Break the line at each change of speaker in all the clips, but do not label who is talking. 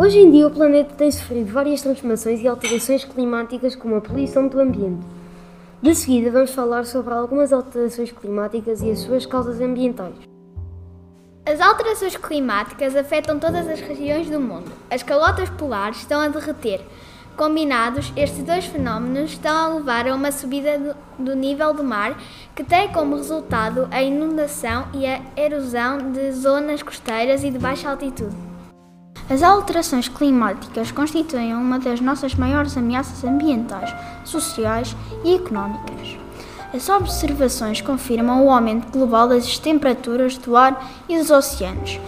Hoje em dia, o planeta tem sofrido várias transformações e alterações climáticas, como a poluição do ambiente. De seguida, vamos falar sobre algumas alterações climáticas e as suas causas ambientais.
As alterações climáticas afetam todas as regiões do mundo. As calotas polares estão a derreter. Combinados, estes dois fenómenos estão a levar a uma subida do, nível do mar, que tem como resultado a inundação e a erosão de zonas costeiras e de baixa altitude.
As alterações climáticas constituem uma das nossas maiores ameaças ambientais, sociais e económicas. As observações confirmam o aumento global das temperaturas do ar e dos oceanos.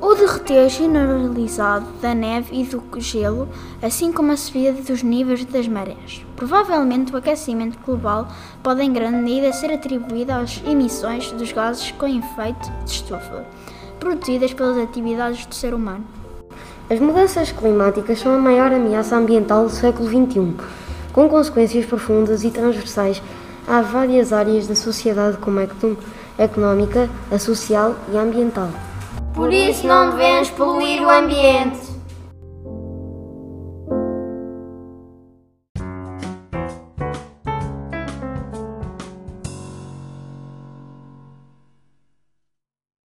O derreter generalizado da neve e do gelo, assim como a subida dos níveis das marés. Provavelmente o aquecimento global pode em grande medida ser atribuído às emissões dos gases com efeito de estufa produzidas pelas atividades do ser humano.
As mudanças climáticas são a maior ameaça ambiental do século XXI, com consequências profundas e transversais a várias áreas da sociedade, como a económica, a social e a ambiental.
Por isso, não devemos poluir o ambiente.